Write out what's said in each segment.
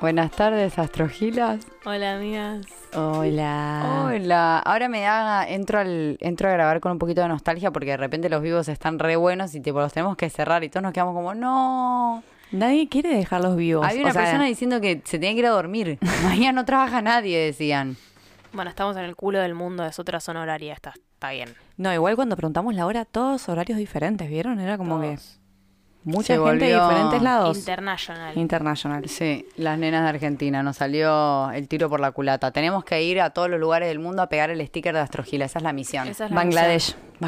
Buenas tardes, Astrogilas. Hola, amigas. Hola. Hola. Ahora me da, entro al, entro a grabar con un poquito de nostalgia porque de repente los vivos están re buenos y tipo los tenemos que cerrar y todos nos quedamos como, no. Nadie quiere dejarlos vivos. Había una O sea, persona diciendo que se tenía que ir a dormir. Mañana no trabaja nadie, decían. Bueno, estamos en el culo del mundo, es otra zona horaria, está, está bien. No, igual cuando preguntamos la hora, todos horarios diferentes, ¿vieron? Era como Todos. que mucha Se gente de diferentes lados. International. International. Sí, las nenas de Argentina, nos salió el tiro por la culata. Tenemos que ir a todos los lugares del mundo a pegar el sticker de Astrogila, esa es la misión. Esa es la Bangladesh.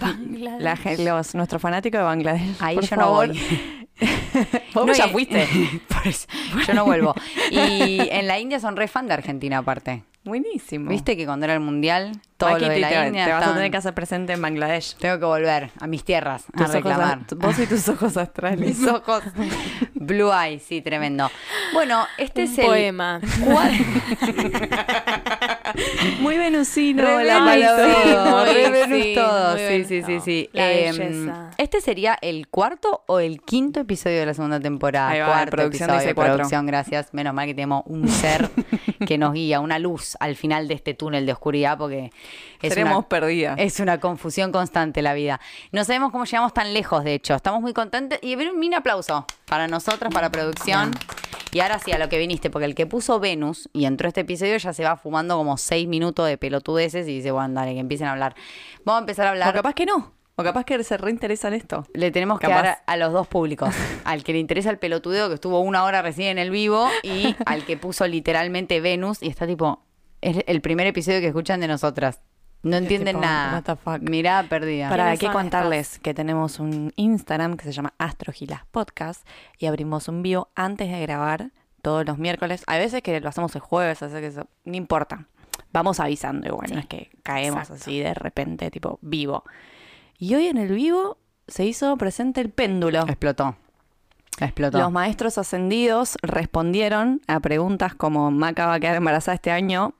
Bangladesh. La gen- los, nuestro fanático de Bangladesh. Ahí por yo no voy. Vos No, ya fuiste. Por eso, yo no vuelvo. Y en la India son re fan de Argentina aparte. Buenísimo. ¿Viste que cuando era el mundial, todo Maki, lo de la te- India te vas a tener que hacer presente en Bangladesh. Tengo que volver a mis tierras a Tus reclamar. vos y tus ojos astrales. Mis ojos. Blue Eye, sí, tremendo. Bueno, este Un es el poema. Muy venusino. Re la Venus palabra. Venus sí, todo. Sí, sí, sí, sí. La belleza. Este sería el cuarto o el quinto episodio de la segunda temporada. Ahí va, cuarto producción episodio, cuatro. producción, gracias. Menos mal que tenemos un ser que nos guía, una luz al final de este túnel de oscuridad, porque es Seremos una, perdidas. es una confusión constante la vida. No sabemos cómo llegamos tan lejos, de hecho. Estamos muy contentos. Y un mini aplauso para nosotras, para producción. Y ahora sí, a lo que viniste, porque el que puso Venus y entró este episodio ya se va fumando como seis minutos de pelotudeces y dice, bueno, dale, que empiecen a hablar. Vamos a empezar a O hablar. capaz que no. O capaz que se reinteresa en esto. Le tenemos que dar a los dos públicos. Al que le interesa el pelotudeo, que estuvo una hora recién en el vivo, y al que puso literalmente Venus y está tipo, es el primer episodio que escuchan de nosotras. No entienden tipo, nada. what the fuck. Mirada perdida. Para ¿Quiénes que son contarles que tenemos un Instagram que se llama Astrogilas Podcast y abrimos un vivo antes de grabar todos los miércoles. Hay veces que lo hacemos el jueves, así que eso, no importa. Vamos avisando igual, no es que caemos exacto. así de repente, tipo vivo. Y hoy en el vivo se hizo presente el péndulo. Explotó. Explotó. Los maestros ascendidos respondieron a preguntas como Maca va a quedar embarazada este año.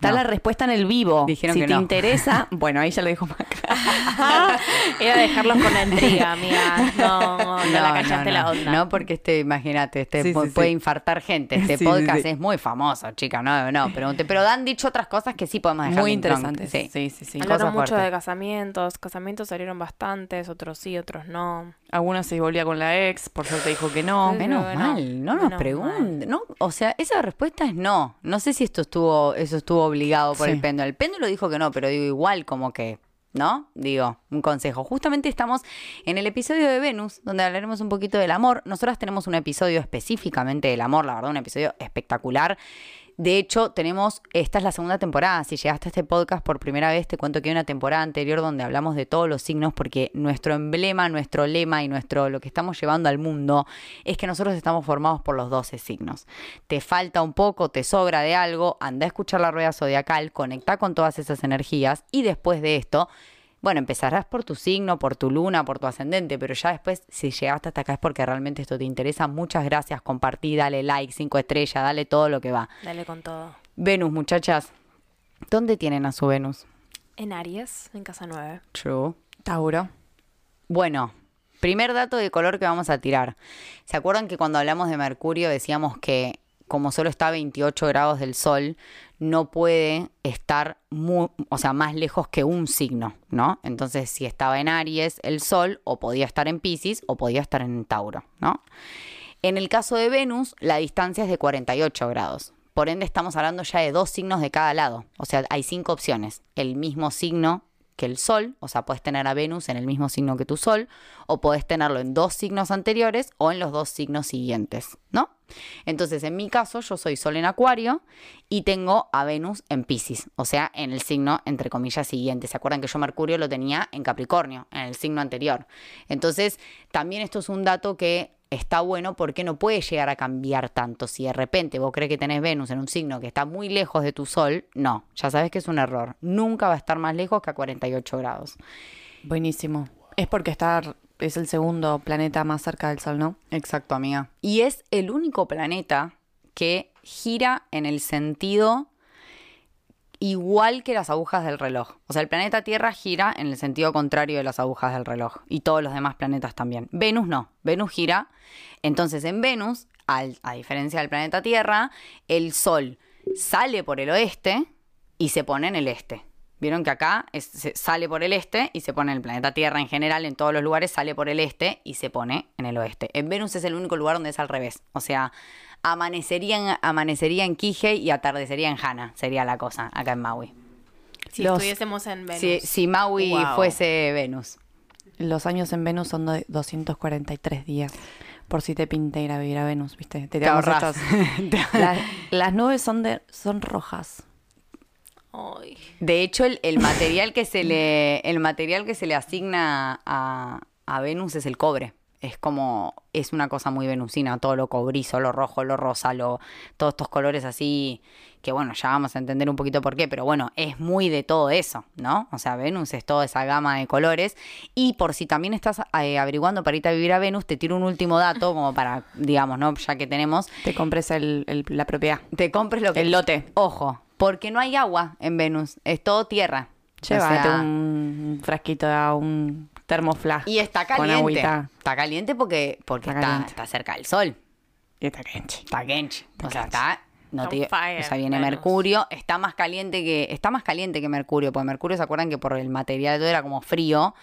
Está No. la respuesta en el vivo. Dijeron si que te no. interesa, bueno, ahí ya lo dijo Maca. Era dejarlos con la intriga, amiga. No, no, la no, la no. onda. No, porque este, imagínate, este Sí, pu- sí, puede sí. infartar gente. Este podcast sí. es muy famoso, chica. No, no, pregunte. Pero han dicho otras cosas que sí podemos dejar Muy interesantes. Sí. Sí, sí, sí. Hablaron cosas mucho fuertes. de casamientos. Casamientos salieron bastantes, otros sí, otros no. Algunos se volvía con la ex, por suerte dijo que no. Sí. Menos mal, no nos pregunten. No, o sea, esa respuesta es no. No sé si esto estuvo, eso estuvo obligado por Sí. el péndulo. El péndulo dijo que no, pero digo igual como que, ¿no? Digo, un consejo. Justamente estamos en el episodio de Venus, donde hablaremos un poquito del amor. Nosotras tenemos un episodio específicamente del amor, la verdad, un episodio espectacular. De hecho, tenemos, esta es la segunda temporada. Si llegaste a este podcast por primera vez, te cuento que hay una temporada anterior donde hablamos de todos los signos, porque nuestro emblema, nuestro lema y nuestro lo que estamos llevando al mundo es que nosotros estamos formados por los 12 signos. Te falta un poco, te sobra de algo, anda a escuchar la rueda zodiacal, conecta con todas esas energías y después de esto bueno, empezarás por tu signo, por tu luna, por tu ascendente, pero ya después, si llegaste hasta acá es porque realmente esto te interesa. Muchas gracias, compartí, dale like, cinco estrellas, dale todo lo que va. Dale con todo. Venus, muchachas, ¿dónde tienen a su Venus? En Aries, en casa 9. True. Tauro. Bueno, primer dato de color que vamos a tirar. ¿Se acuerdan que cuando hablamos de Mercurio decíamos que como solo está a 28 grados del Sol, no puede estar o sea, más lejos que un signo, ¿no? Entonces, si estaba en Aries, el Sol, o podía estar en Pisces, o podía estar en Tauro, ¿no? En el caso de Venus, la distancia es de 48 grados. Por ende, estamos hablando ya de dos signos de cada lado. O sea, hay cinco opciones. El mismo signo que el Sol, o sea, puedes tener a Venus en el mismo signo que tu Sol, o puedes tenerlo en dos signos anteriores o en los dos signos siguientes, ¿no? Entonces, en mi caso, yo soy Sol en Acuario y tengo a Venus en Pisces, o sea, en el signo, entre comillas, siguiente. ¿Se acuerdan que yo Mercurio lo tenía en Capricornio, en el signo anterior? Entonces, también esto es un dato que está bueno porque no puede llegar a cambiar tanto. Si de repente vos crees que tenés Venus en un signo que está muy lejos de tu Sol, no, ya sabes que es un error. Nunca va a estar más lejos que a 48 grados. Buenísimo. Es porque está, es el segundo planeta más cerca del Sol, ¿no? Exacto, amiga. Y es el único planeta que gira en el sentido igual que las agujas del reloj. O sea, el planeta Tierra gira en el sentido contrario de las agujas del reloj y todos los demás planetas también. Venus no, Venus gira. Entonces en Venus, a diferencia del planeta Tierra, el Sol sale por el oeste y se pone en el este. Vieron que acá se sale por el este y se pone en el planeta Tierra en general, en todos los lugares sale por el este y se pone en el oeste. En Venus es el único lugar donde es al revés. O sea, amanecería en, amanecería en Kihei y atardecería en Hana, sería la cosa acá en Maui. Si Los- estuviésemos en Venus. Si, si Maui Wow. fuese Venus. Los años en Venus son de 243 días. Por si te pinta ir a vivir a Venus, ¿viste? Te Te estas- Las, las nubes son de son rojas. Ay. De hecho, el, el material que se le, el material que se le asigna a, a Venus es el cobre. Es como, es una cosa muy venusina, todo lo cobrizo, lo rojo, lo rosa, lo, todos estos colores así, que bueno, ya vamos a entender un poquito por qué, pero bueno, es muy de todo eso, ¿no? O sea, Venus es toda esa gama de colores. Y por si también estás eh, averiguando para irte a vivir a Venus, te tiro un último dato, como para, digamos, ¿no? Ya que tenemos, Te compres el- el- la propiedad. te compres lo que... El lote. Ojo, porque no hay agua en Venus, es todo tierra. O Llévate sea, un frasquito, un termoflash. Y está Con caliente. agüita. Está caliente porque, porque Está está, caliente. está cerca del sol. Y está caliente. Está quench. O sea, está. No te, fire, o sea, viene. Mercurio, está más caliente que está más caliente que Mercurio, porque Mercurio se acuerdan que por el material todo era como frío,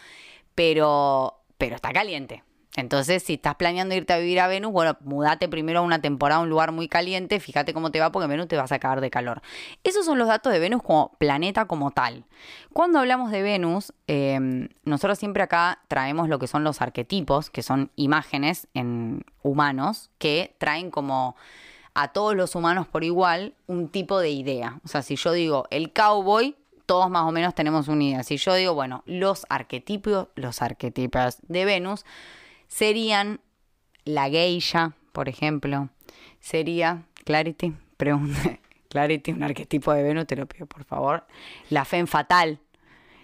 pero pero está caliente. Entonces, si estás planeando irte a vivir a Venus, bueno, mudate primero a una temporada a un lugar muy caliente, fíjate cómo te va, porque Venus te vas a cagar de calor. Esos son los datos de Venus como planeta como tal. Cuando hablamos de Venus, eh, nosotros siempre acá traemos lo que son los arquetipos, que son imágenes en humanos, que traen como a todos los humanos por igual un tipo de idea. O sea, si yo digo el cowboy, todos más o menos tenemos una idea. Si yo digo, bueno, los arquetipos, los arquetipos de Venus serían la geisha, por ejemplo, sería Clarity, pregunta, Clarity, un arquetipo de Venus, te lo pido por favor. La fe fatal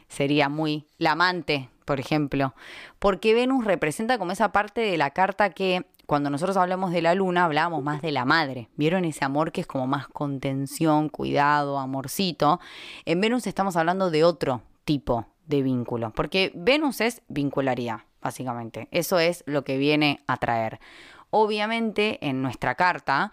sería muy la amante, por ejemplo, porque Venus representa como esa parte de la carta que cuando nosotros hablamos de la luna hablábamos más de la madre. ¿Vieron ese amor que es como más contención, cuidado, amorcito? En Venus estamos hablando de otro tipo de vínculo, porque Venus es vincularidad, básicamente. Eso es lo que viene a traer. Obviamente en nuestra carta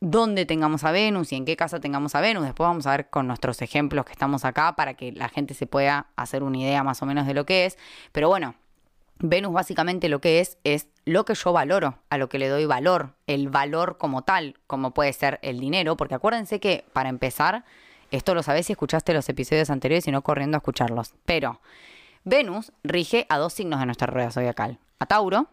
dónde tengamos a Venus y en qué casa tengamos a Venus. Después vamos a ver con nuestros ejemplos que estamos acá para que la gente se pueda hacer una idea más o menos de lo que es. Pero bueno, Venus básicamente lo que es es lo que yo valoro, a lo que le doy valor, el valor como tal, como puede ser el dinero, porque acuérdense que para empezar, esto lo sabés si escuchaste los episodios anteriores y no corriendo a escucharlos, pero Venus rige a dos signos de nuestra rueda zodiacal, a Tauro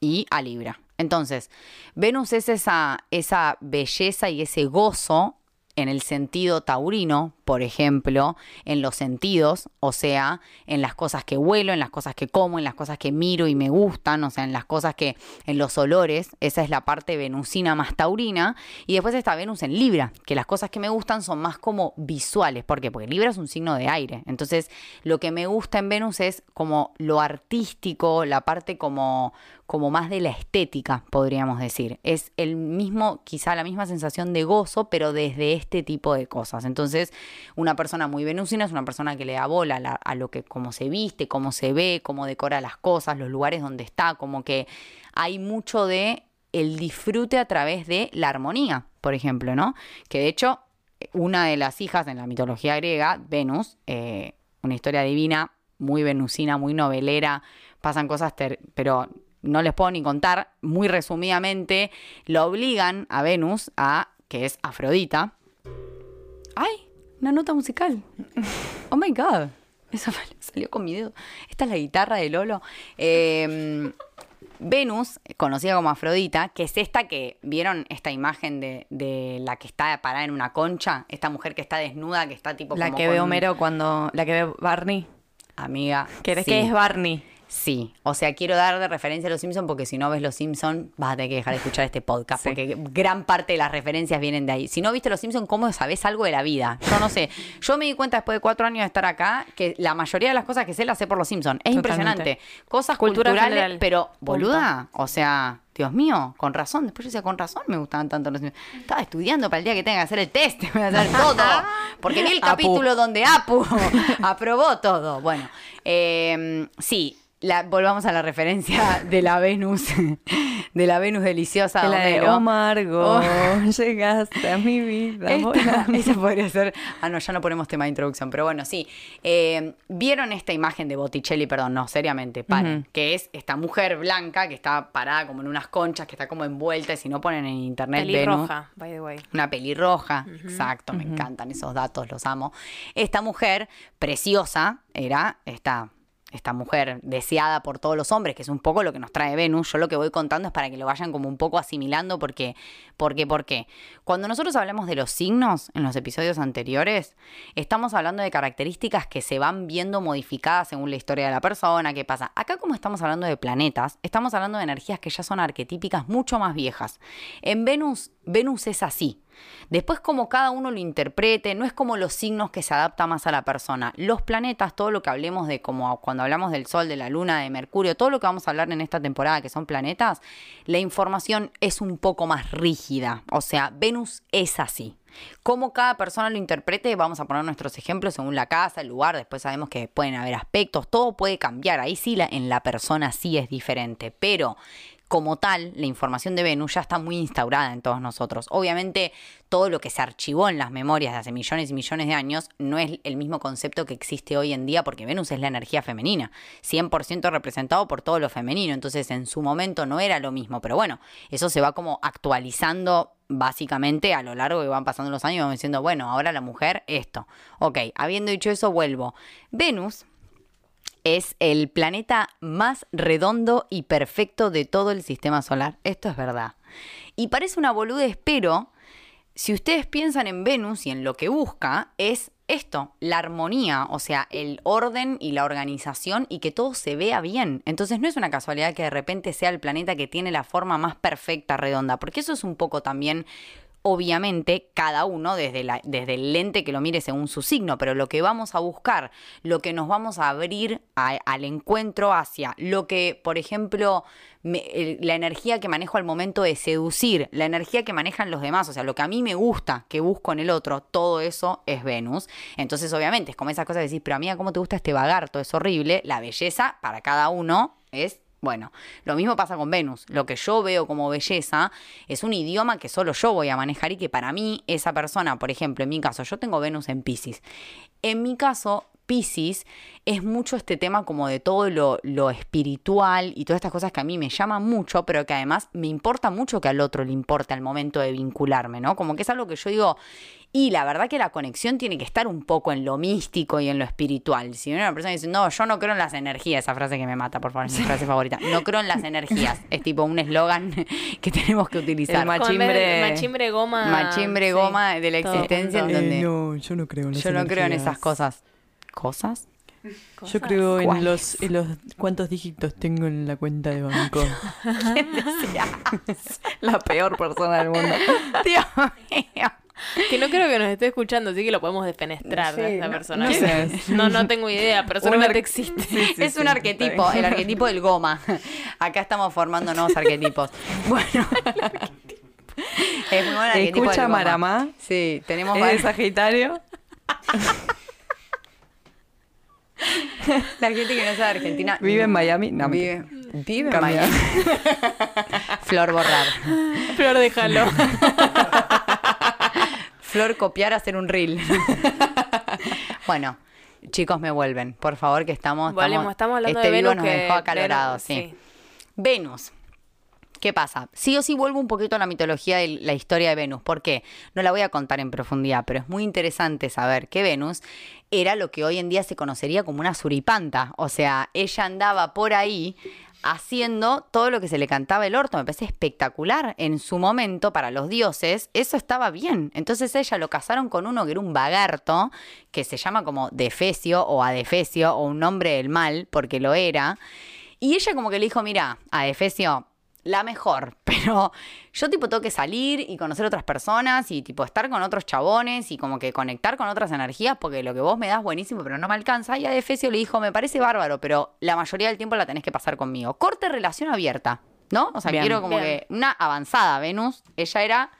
y a Libra. Entonces, Venus es esa, esa belleza y ese gozo en el sentido taurino, por ejemplo, en los sentidos, o sea, en las cosas que huelo, en las cosas que como, en las cosas que miro y me gustan, o sea, en las cosas que, en los olores, esa es la parte venusina más taurina, y después está Venus en Libra, que las cosas que me gustan son más como visuales, ¿por qué? Porque Libra es un signo de aire, entonces lo que me gusta en Venus es como lo artístico, la parte como, como más de la estética, podríamos decir, es el mismo, quizá la misma sensación de gozo, pero desde este tipo de cosas, entonces una persona muy venusina es una persona que le da bola a, lo que, cómo se viste, cómo se ve, cómo decora las cosas, los lugares donde está, como que hay mucho de el disfrute a través de la armonía, por ejemplo, ¿no? Que de hecho, una de las hijas en la mitología griega, Venus, eh, una historia divina, muy venusina, muy novelera, pasan cosas, pero no les puedo ni contar, muy resumidamente, lo obligan a Venus a, que es Afrodita, ¡Ay! Una nota musical. Oh my god. Eso salió con mi dedo. Esta es la guitarra de Lolo. Eh, Venus, conocida como Afrodita, que es esta que, ¿vieron esta imagen de, de la que está parada en una concha? Esta mujer que está desnuda, que está tipo La como que con ve Homero cuando. La que ve Barney. Amiga. ¿Querés sí. que es Barney? Sí, o sea, quiero dar de referencia a los Simpsons porque si no ves los Simpsons vas a tener que dejar de escuchar este podcast Sí. porque gran parte de las referencias vienen de ahí. Si no viste los Simpsons, ¿cómo sabes algo de la vida? Yo no sé. Yo me di cuenta después de cuatro años de estar acá que la mayoría de las cosas que sé las sé por los Simpsons. Es Totalmente. impresionante. Cosas Cultura culturales, general. pero boluda, o sea, Dios mío, con razón. Después yo decía, con razón me gustaban tanto los Simpsons. Estaba estudiando para el día que tenga que hacer el test, voy a hacer todo. Porque vi el Apu. capítulo donde Apu aprobó todo. Bueno, eh, sí. La- volvamos a la referencia de la Venus, de la Venus deliciosa. La de oh Margo, Oh. llegaste a mi vida. Esta- esa podría ser. Ah, no, ya no ponemos tema de introducción, pero bueno, sí. Eh, ¿Vieron esta imagen de Botticelli? Perdón, no, seriamente, paren. Que es esta mujer blanca que está parada como en unas conchas, que está como envuelta, y si no ponen en internet Venus. Pelirroja, by the way. Una pelirroja, exacto, me encantan esos datos, los amo. Esta mujer preciosa era esta, esta mujer deseada por todos los hombres, que es un poco lo que nos trae Venus. Yo lo que voy contando es para que lo vayan como un poco asimilando, porque, porque, ¿por qué? Cuando nosotros hablamos de los signos en los episodios anteriores, estamos hablando de características que se van viendo modificadas según la historia de la persona, qué pasa. Acá como estamos hablando de planetas, estamos hablando de energías que ya son arquetípicas mucho más viejas. En Venus, Venus es así. Después, como cada uno lo interprete, no es como los signos que se adapta más a la persona. Los planetas, todo lo que hablemos de, como cuando hablamos del Sol, de la Luna, de Mercurio, todo lo que vamos a hablar en esta temporada, que son planetas, la información es un poco más rígida. O sea, Venus es así. Como cada persona lo interprete, vamos a poner nuestros ejemplos según la casa, el lugar, después sabemos que pueden haber aspectos, todo puede cambiar, ahí sí la, en la persona sí es diferente, pero como tal, la información de Venus ya está muy instaurada en todos nosotros. Obviamente, todo lo que se archivó en las memorias de hace millones y millones de años no es el mismo concepto que existe hoy en día, porque Venus es la energía femenina, 100% representado por todo lo femenino. Entonces, en su momento no era lo mismo, pero bueno, eso se va como actualizando básicamente a lo largo que van pasando los años vamos diciendo, bueno, ahora la mujer esto. Ok, habiendo dicho eso, vuelvo. Venus es el planeta más redondo y perfecto de todo el sistema solar. Esto es verdad. Y parece una boludez, pero si ustedes piensan en Venus y en lo que busca, es esto, la armonía, o sea, el orden y la organización y que todo se vea bien. Entonces no es una casualidad que de repente sea el planeta que tiene la forma más perfecta, redonda, porque eso es un poco también obviamente cada uno desde, desde el lente que lo mire según su signo, pero lo que vamos a buscar, lo que nos vamos a abrir al encuentro hacia, lo que, por ejemplo, la energía que manejo al momento de seducir, la energía que manejan los demás, o sea, lo que a mí me gusta, que busco en el otro, todo eso es Venus. Entonces, obviamente, es como esas cosas que decís, pero amiga, ¿cómo te gusta este vagarto? Es horrible. La belleza para cada uno es bueno, lo mismo pasa con Venus. Lo que yo veo como belleza es un idioma que solo yo voy a manejar y que para mí esa persona, por ejemplo, en mi caso, yo tengo Venus en Pisces. En mi caso, Pisces es mucho este tema como de todo lo, lo espiritual y todas estas cosas que a mí me llaman mucho, pero que además me importa mucho que al otro le importe al momento de vincularme, ¿no? Como que es algo que yo digo, y la verdad que la conexión tiene que estar un poco en lo místico y en lo espiritual. Si una persona dice, no, yo no creo en las energías, esa frase que me mata, por favor, es mi frase favorita. No creo en las energías. Es tipo un eslogan que tenemos que utilizar. El machimbre- Con machimbre goma. Machimbre sí, goma de la existencia en donde no, yo no creo en las yo no creo en esas cosas. ¿Cosas? Yo creo en los, en los cuántos dígitos tengo en la cuenta de banco. La peor persona del mundo. Dios mío. Que no creo que nos esté escuchando, así que lo podemos defenestrar Sí, de esta no- persona. no sé. No, no tengo idea, pero seguramente ar- existe. Sí, sí, es un arquetipo, el arquetipo del goma. Acá estamos formando nuevos arquetipos. Bueno. Es muy arquetipo Escucha del goma. Maramá. Sí, tenemos Es Sagitario. La gente que no es de Argentina. Vive en Miami. No, vive, vive en. Miami. Flor borrar. Flor, déjalo. Flor copiar, hacer un reel. bueno, chicos, me vuelven. Por favor, que estamos. Volvemos, estamos hablando este de vivo Venus nos que- dejó acalorado, Venus, sí. sí. Venus. ¿Qué pasa? Sí o sí vuelvo un poquito a la mitología de la historia de Venus. ¿Por qué? No la voy a contar en profundidad, pero es muy interesante saber que Venus era lo que hoy en día se conocería como una suripanta. O sea, ella andaba por ahí haciendo todo lo que se le cantaba el orto. Me parece espectacular. En su momento, para los dioses, eso estaba bien. Entonces ella lo casaron con uno que era un vagarto, que se llama como Defesio o Adefesio, o un nombre del mal, porque lo era. Y ella como que le dijo, mira, a Efesio, la mejor, pero yo tipo tengo que salir y conocer otras personas y tipo estar con otros chabones y como que conectar con otras energías porque lo que vos me das buenísimo pero no me alcanza. Y a Efesio le dijo, me parece bárbaro, pero la mayoría del tiempo la tenés que pasar conmigo. Corte relación abierta, ¿no? O sea, Bien. quiero como Bien. que una avanzada Venus, ella era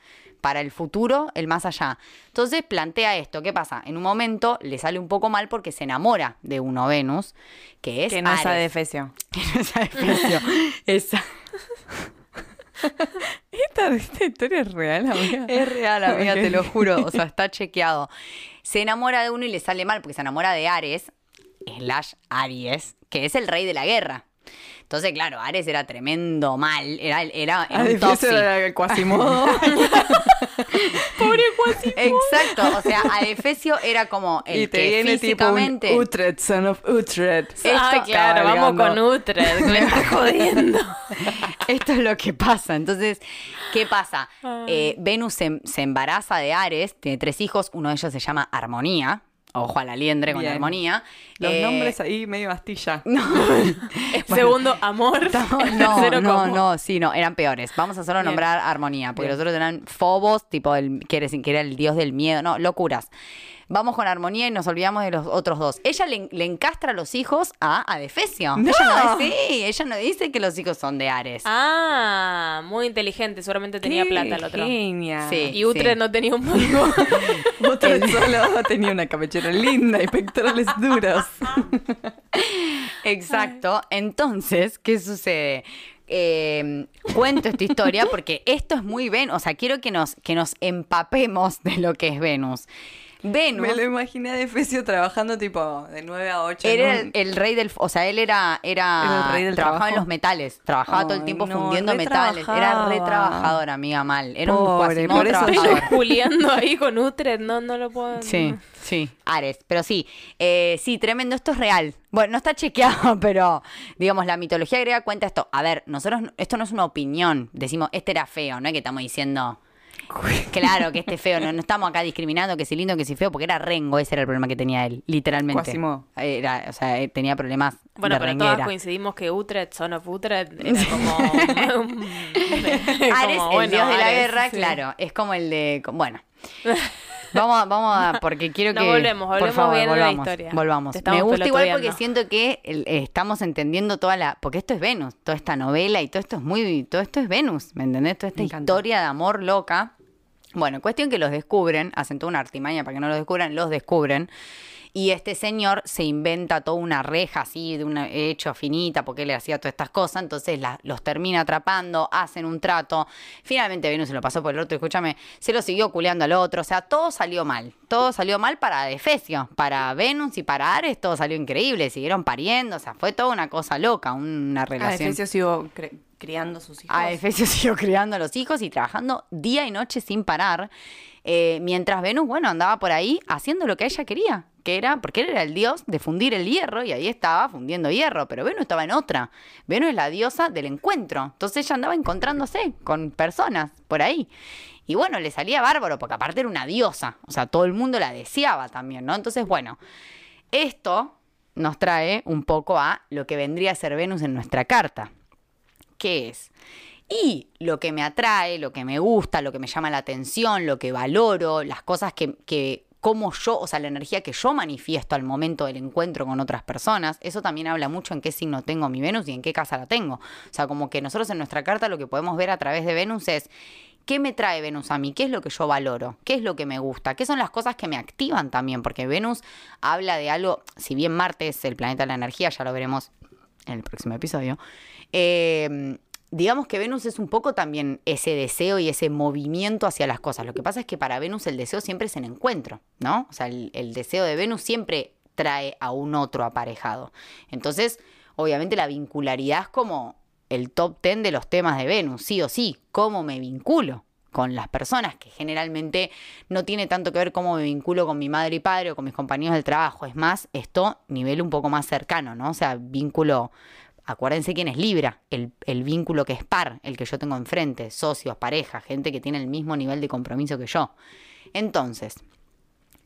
para el futuro, el más allá. Entonces plantea esto, ¿qué pasa? En un momento le sale un poco mal porque se enamora de uno Venus, que es Que no es Ares. adefesio. Que no es Adefesio. Esa. Esta, esta historia es real, amiga. Es real, amiga, te lo juro. O sea, está chequeado. Se enamora de uno y le sale mal porque se enamora de Ares, slash Aries, que es el rey de la guerra. Entonces, claro, Ares era tremendo mal. Era, era, era un toxic. era el Quasimodo. Exacto. O sea, Adefesio era como el y te que viene tipo un físicamente. Utrecht, son of Utrecht. ah, Esto- claro, vamos con Utrecht, me está jodiendo. Esto es lo que pasa. Entonces, ¿qué pasa? Eh, Venus se, se embaraza de Ares, tiene tres hijos, uno de ellos se llama Armonía. Ojo a la liendre con Bien. Armonía. Los Eh, nombres ahí medio astilla. No, Segundo, amor. No, tercero, no, no, sí, no, eran peores. Vamos a solo Bien. nombrar Armonía, porque Bien. los otros eran Fobos, tipo, el, que era el dios del miedo, no, locuras. Vamos con Armonía y nos olvidamos de los otros dos. Ella le, le encastra a los hijos a Adefesio. No. Ella no, sí, ella no dice que los hijos son de Ares. Ah, muy inteligente, seguramente tenía Qué plata el otro. Genia. Sí. Y Utrecht no tenía un polvo. Utrecht solo tenía una cabellera linda y pectorales duros. Exacto. Entonces, ¿qué sucede? Eh, cuento esta historia porque esto es muy Venus. O sea, quiero que nos, que nos empapemos de lo que es Venus. Venus Me lo imaginé a Defesio trabajando tipo de 9 a 8. era en el, rey del. O sea, él era. era, Era el rey del trabajaba en trabajo. los metales. Trabajaba todo el tiempo no, fundiendo metales. Era re trabajador, amiga, mal. Era Pobre, un Quasimodo por eso juliando ahí con Utrecht, no, no lo puedo. Sí, sí, Ares, pero sí, eh, sí, tremendo, esto es real. Bueno, no está chequeado, pero digamos, la mitología griega cuenta esto. A ver, nosotros, esto no es una opinión, decimos, este era feo, no es que estamos diciendo, claro, que este es feo, no, no estamos acá discriminando que si lindo, que si feo, porque era rengo, ese era el problema que tenía él, literalmente. Quasimodo. Era, o sea, eh, tenía problemas Bueno, de pero renguera. todas coincidimos que Utrecht, Son of Utrecht, era como... como, Ares, el bueno, dios de la guerra, sí. claro, es como el de. Bueno. Vamos, a- vamos a, porque quiero No, que. volvemos, por volvemos favor, bien a la volvamos, historia. Volvamos. Me gusta igual porque siento que el- eh, estamos entendiendo toda la. Porque esto es Venus, toda esta novela y todo esto es muy. Todo esto es Venus, ¿me entendés? Toda esta historia de amor loca. Bueno, cuestión que los descubren, hacen toda una artimaña para que no los descubran, los descubren. Y este señor se inventa toda una reja así, de un hecho finita, porque él le hacía todas estas cosas. Entonces la- los termina atrapando, hacen un trato. Finalmente Venus se lo pasó por el otro, escúchame, se lo siguió culeando al otro. O sea, todo salió mal. Todo salió mal para Defesio, para Venus y para Ares, todo salió increíble. Siguieron pariendo, o sea, fue toda una cosa loca, una A relación. Defesio criando sus hijos. A Efesio siguió criando a los hijos y trabajando día y noche sin parar. eh, mientras Venus, bueno, andaba por ahí haciendo lo que ella quería, que era, porque él era el dios de fundir el hierro y ahí estaba fundiendo hierro, pero Venus estaba en otra. Venus es la diosa del encuentro. Entonces ella andaba encontrándose con personas por ahí. Y bueno, le salía bárbaro, porque aparte era una diosa. O sea, todo el mundo la deseaba también, ¿no? Entonces, bueno, esto nos trae un poco a lo que vendría a ser Venus en nuestra carta. ¿Qué es? Y lo que me atrae, lo que me gusta, lo que me llama la atención, lo que valoro, las cosas que, que como yo, o sea, la energía que yo manifiesto al momento del encuentro con otras personas, eso también habla mucho en qué signo tengo mi Venus y en qué casa la tengo. O sea, como que nosotros en nuestra carta lo que podemos ver a través de Venus es ¿Qué me trae Venus a mí? ¿Qué es lo que yo valoro? ¿Qué es lo que me gusta? ¿Qué son las cosas que me activan también? Porque Venus habla de algo, si bien Marte es el planeta de la energía, ya lo veremos en el próximo episodio, eh, digamos que Venus es un poco también ese deseo y ese movimiento hacia las cosas. Lo que pasa es que para Venus el deseo siempre es el encuentro, ¿no? O sea, el, el deseo de Venus siempre trae a un otro aparejado. Entonces, obviamente la vincularidad es como el top ten de los temas de Venus, sí o sí, cómo me vinculo con las personas, que generalmente no tiene tanto que ver cómo me vinculo con mi madre y padre o con mis compañeros del trabajo, es más, esto nivel un poco más cercano, ¿no? O sea, vínculo, acuérdense quién es Libra, el, el vínculo que es par, el que yo tengo enfrente, socios, pareja, gente que tiene el mismo nivel de compromiso que yo. Entonces,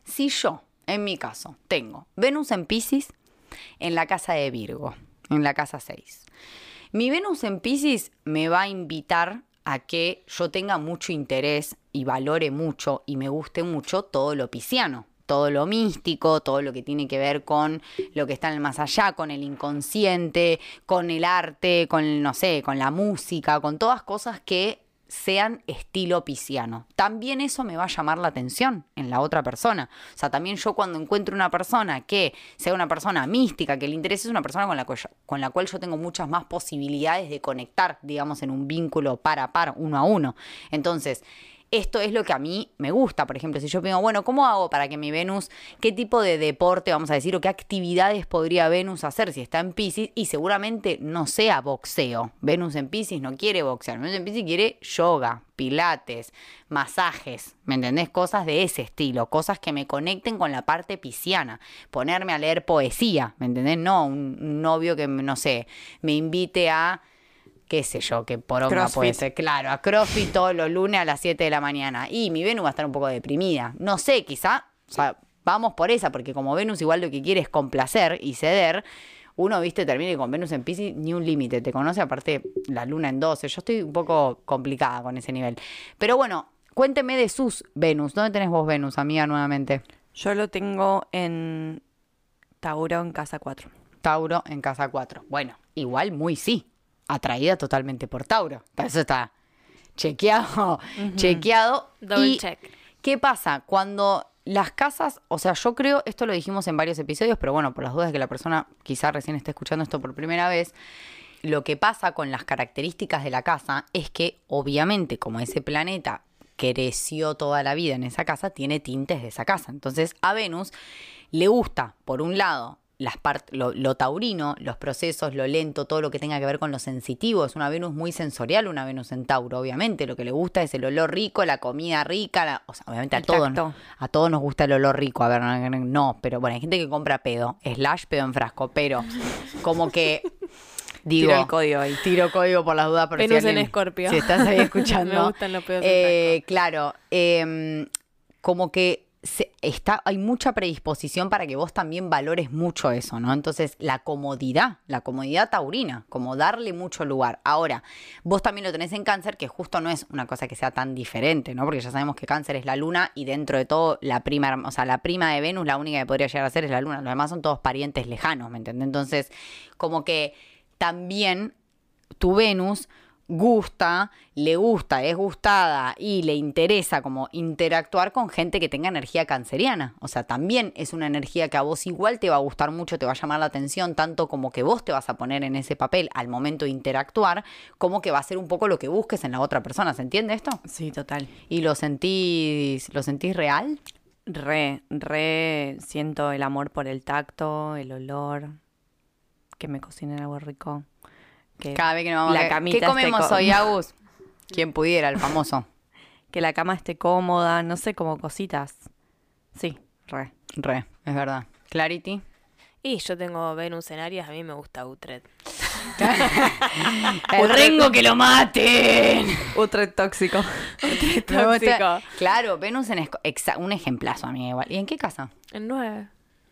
si yo, en mi caso, tengo Venus en Pisces en la casa de Virgo, en la casa 6. Mi Venus en Pisces me va a invitar a que yo tenga mucho interés y valore mucho y me guste mucho todo lo pisciano, todo lo místico, todo lo que tiene que ver con lo que está en el más allá, con el inconsciente, con el arte, con, no sé, con la música, con todas cosas que sean estilo pisciano. También eso me va a llamar la atención en la otra persona. O sea, también yo cuando encuentro una persona que sea una persona mística, que le interese, es una persona con la, cual yo, con la cual yo tengo muchas más posibilidades de conectar, digamos, en un vínculo par a par, uno a uno. Entonces, esto es lo que a mí me gusta. Por ejemplo, si yo pienso, bueno, ¿cómo hago para que mi Venus, qué tipo de deporte, vamos a decir, o qué actividades podría Venus hacer si está en Pisces? Y seguramente no sea boxeo. Venus en Pisces no quiere boxear. Venus en Pisces quiere yoga, pilates, masajes, ¿me entendés? Cosas de ese estilo, cosas que me conecten con la parte pisciana. Ponerme a leer poesía, ¿me entendés? No, un, un novio que, no sé, me invite a qué sé yo, que por puede Crossfit. ser, claro, a CrossFit todos los lunes a las 7 de la mañana. Y mi Venus va a estar un poco deprimida. No sé, quizá, o sea, vamos por esa, porque como Venus igual lo que quiere es complacer y ceder, uno, viste, termina y con Venus en Pisces ni un límite, te conoce, aparte la luna en 12, yo estoy un poco complicada con ese nivel. Pero bueno, cuénteme de sus Venus, ¿dónde tenés vos Venus, amiga, nuevamente? Yo lo tengo en Tauro en casa 4. Tauro en casa 4. Bueno, igual muy sí, atraída totalmente por Tauro. Eso está chequeado, chequeado. Double Y, check. ¿Qué pasa? Cuando las casas, o sea, yo creo, esto lo dijimos en varios episodios, pero bueno, por las dudas de que la persona quizá recién esté escuchando esto por primera vez, lo que pasa con las características de la casa es que obviamente como ese planeta creció toda la vida en esa casa, tiene tintes de esa casa. Entonces a Venus le gusta, por un lado, las part- lo, lo taurino, los procesos, lo lento, todo lo que tenga que ver con lo sensitivo. Es una Venus muy sensorial, una Venus en Tauro, obviamente. Lo que le gusta es el olor rico, la comida rica, la- o sea, obviamente a todos, a todos nos gusta el olor rico. A ver, no, pero bueno, hay gente que compra pedo, slash pedo en frasco, pero como que digo, Tiro el código ahí. tiro código por las dudas. Pero si Venus en alguien- Escorpio. Si estás ahí escuchando. Me gustan los pedos en eh, Claro, em, como que está, hay mucha predisposición para que vos también valores mucho eso, ¿no? Entonces, la comodidad, la comodidad taurina, como darle mucho lugar. Ahora, vos también lo tenés en cáncer, que justo no es una cosa que sea tan diferente, ¿no? Porque ya sabemos que cáncer es la luna y dentro de todo, la prima, o sea, la prima de Venus, la única que podría llegar a ser es la luna. Los demás son todos parientes lejanos, ¿me entendés? Entonces, como que también tu Venus gusta, le gusta, es gustada y le interesa como interactuar con gente que tenga energía canceriana. O sea, también es una energía que a vos igual te va a gustar mucho, te va a llamar la atención, tanto como que vos te vas a poner en ese papel al momento de interactuar, como que va a ser un poco lo que busques en la otra persona. ¿Se entiende esto? Sí, total. ¿Y lo sentís, lo sentís real? Re, re siento el amor por el tacto, el olor, que me cocinen algo rico. Que, Cada vez que nos vamos la a... camita ¿Qué comemos co- hoy, Agus? Quien pudiera, el famoso. que la cama esté cómoda, no sé, como cositas. Sí, re. Re, es verdad. Clarity. Y yo tengo Venus en Aries, a mí me gusta Utrecht. El Rengo que lo maten. Utrecht tóxico. Gusta- Tóxico. Claro, Venus en un ejemplazo, amiga, igual. ¿Y en qué casa? En 9,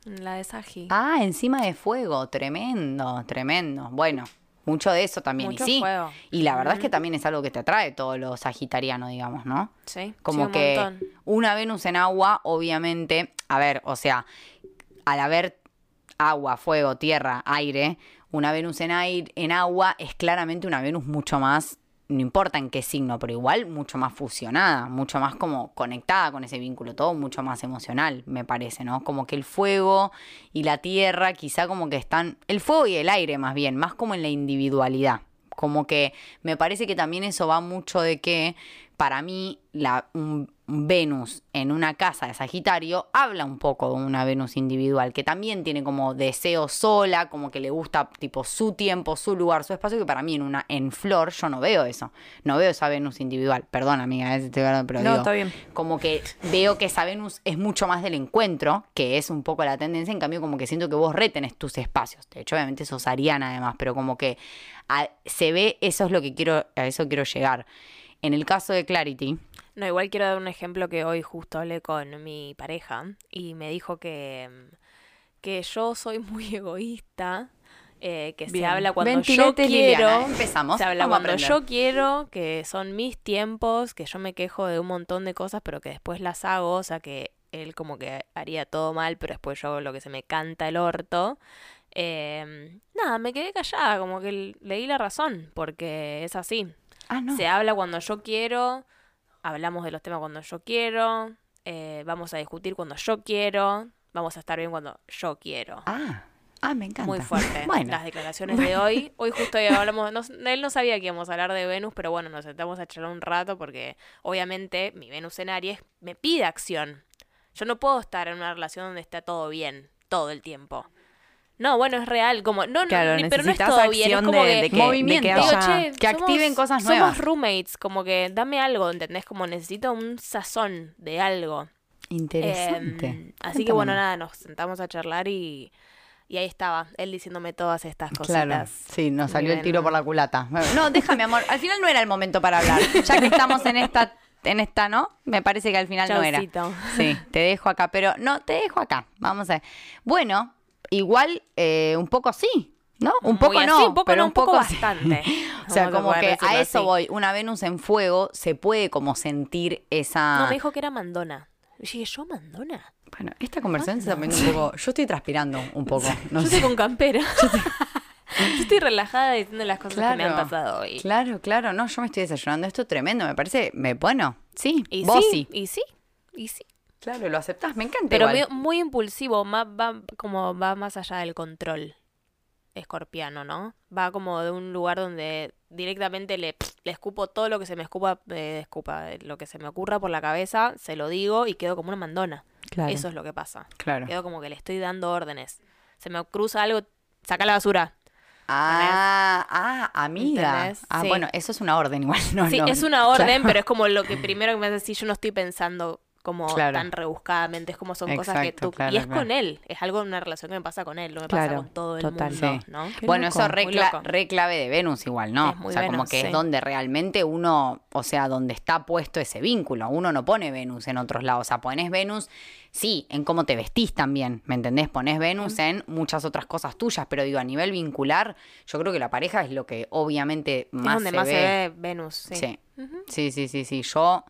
en la de Saji. Ah, encima de fuego, tremendo, tremendo. Bueno, mucho de eso también. Mucho y sí. Y la verdad es que también es algo que te atrae todo lo sagitariano, digamos, ¿no? sí, Como sí, un que montón. una Venus en agua, obviamente, a ver, o sea, al haber agua, fuego, tierra, aire, una Venus en aire, en agua es claramente una Venus mucho más, no importa en qué signo, pero igual mucho más fusionada, mucho más como conectada con ese vínculo, todo mucho más emocional, me parece, ¿no? Como que el fuego y la tierra quizá como que están, el fuego y el aire más bien, más como en la individualidad. Como que me parece que también eso va mucho de que para mí la, un, Venus en una casa de Sagitario habla un poco de una Venus individual, que también tiene como deseo sola, como que le gusta tipo su tiempo, su lugar, su espacio, que para mí en una en flor yo no veo eso, no veo esa Venus individual. Perdón, amiga, eh, estoy hablando, pero No, digo, está bien. como que veo que esa Venus es mucho más del encuentro, que es un poco la tendencia, en cambio como que siento que vos retenés tus espacios. De hecho, obviamente sos ariana además, pero como que a- se ve, eso es lo que quiero, a eso quiero llegar. En el caso de Clarity, No, igual quiero dar un ejemplo que hoy justo hablé con mi pareja y me dijo que, mm, que yo soy muy egoísta eh, que se habla cuando yo Liliana. quiero. Empezamos. Se habla Vamos cuando yo quiero, que son mis tiempos, que yo me quejo de un montón de cosas, pero que después las hago, o sea que él como que haría todo mal, pero después yo hago lo que se me canta el orto. Eh, nada, me quedé callada, como que leí la razón, porque es así. Ah, no. Se habla cuando yo quiero, hablamos de los temas cuando yo quiero, eh, vamos a discutir cuando yo quiero, vamos a estar bien cuando yo quiero. Ah, ah, me encanta. Muy fuerte. Bueno, Las declaraciones de hoy. Hoy justo hablamos, no- él no sabía que íbamos a hablar de Venus, pero bueno, nos sentamos a charlar un rato porque obviamente mi Venus en Aries me pide acción. Yo no puedo estar en una relación donde está todo bien, todo el tiempo. No, bueno, es real, como, no, no, Claro, ni- pero no es todo bien, es como de, que, de que, movimiento. de que Digo, haya- che, que activen cosas nuevas. Somos roommates, como que dame algo, ¿entendés? Como necesito un sazón de algo. interesante. Em, así que bueno, nada, nos sentamos a charlar y, y ahí estaba, él diciéndome todas estas Claro, cositas. sí, nos salió el tiro por la culata. No, déjame, amor. Al final no era el momento para hablar. Ya que estamos en esta, en esta, ¿no? Me parece que al final no era. Sí, te dejo acá, pero no, te dejo acá. Vamos a ver. Bueno, igual eh, un poco sí, ¿no? Un poco así, no, un poco pero no, un poco, bastante. O sea, como que a eso así. voy. Una Venus en fuego se puede como sentir esa. No, me dijo que era mandona. Yo dije, ¿yo mandona? Bueno, esta conversación se está poniendo un poco. Yo estoy transpirando un poco. No yo sé. estoy con campera. yo estoy relajada diciendo las cosas que me han pasado hoy. Claro, claro, no, yo me estoy desayunando esto tremendo, me parece, me, bueno, sí, Y vos sí, sí. y sí, y sí. Claro, lo aceptás, me encanta Pero igual. muy, muy impulsivo, más, va, como va más allá del control escorpiano, ¿no? Va como de un lugar donde directamente le, le escupo todo lo que se me escupa, eh, escupa, lo que se me ocurra por la cabeza, se lo digo y quedo como una mandona. Claro. Eso es lo que pasa. Claro. Quedo como que le estoy dando órdenes. Se me cruza algo, saca la basura. Ah, ah, amiga. ¿Entendés? Ah, Sí. bueno, eso es una orden igual, no, sí, no. es una orden, Claro. pero es como lo que primero que me hace decir, yo no estoy pensando como Claro. tan rebuscadamente, es como son cosas que tú... claro, y es claro. con él, es algo, una relación que me pasa con él, no me Claro, pasa con todo el total. mundo, Sí. ¿no? Qué Bueno, loco, eso re, cla- re clave de Venus igual, ¿no? Es o sea, como que sí. es donde realmente uno, o sea, donde está puesto ese vínculo. Uno no pone Venus en otros lados. O sea, pones Venus, sí, en cómo te vestís también, ¿me entendés? Pones Venus en muchas otras cosas tuyas, pero digo, a nivel vincular, yo creo que la pareja es lo que obviamente Es más donde se más ve. se ve Venus, sí. Sí. Sí, sí, sí, sí. Yo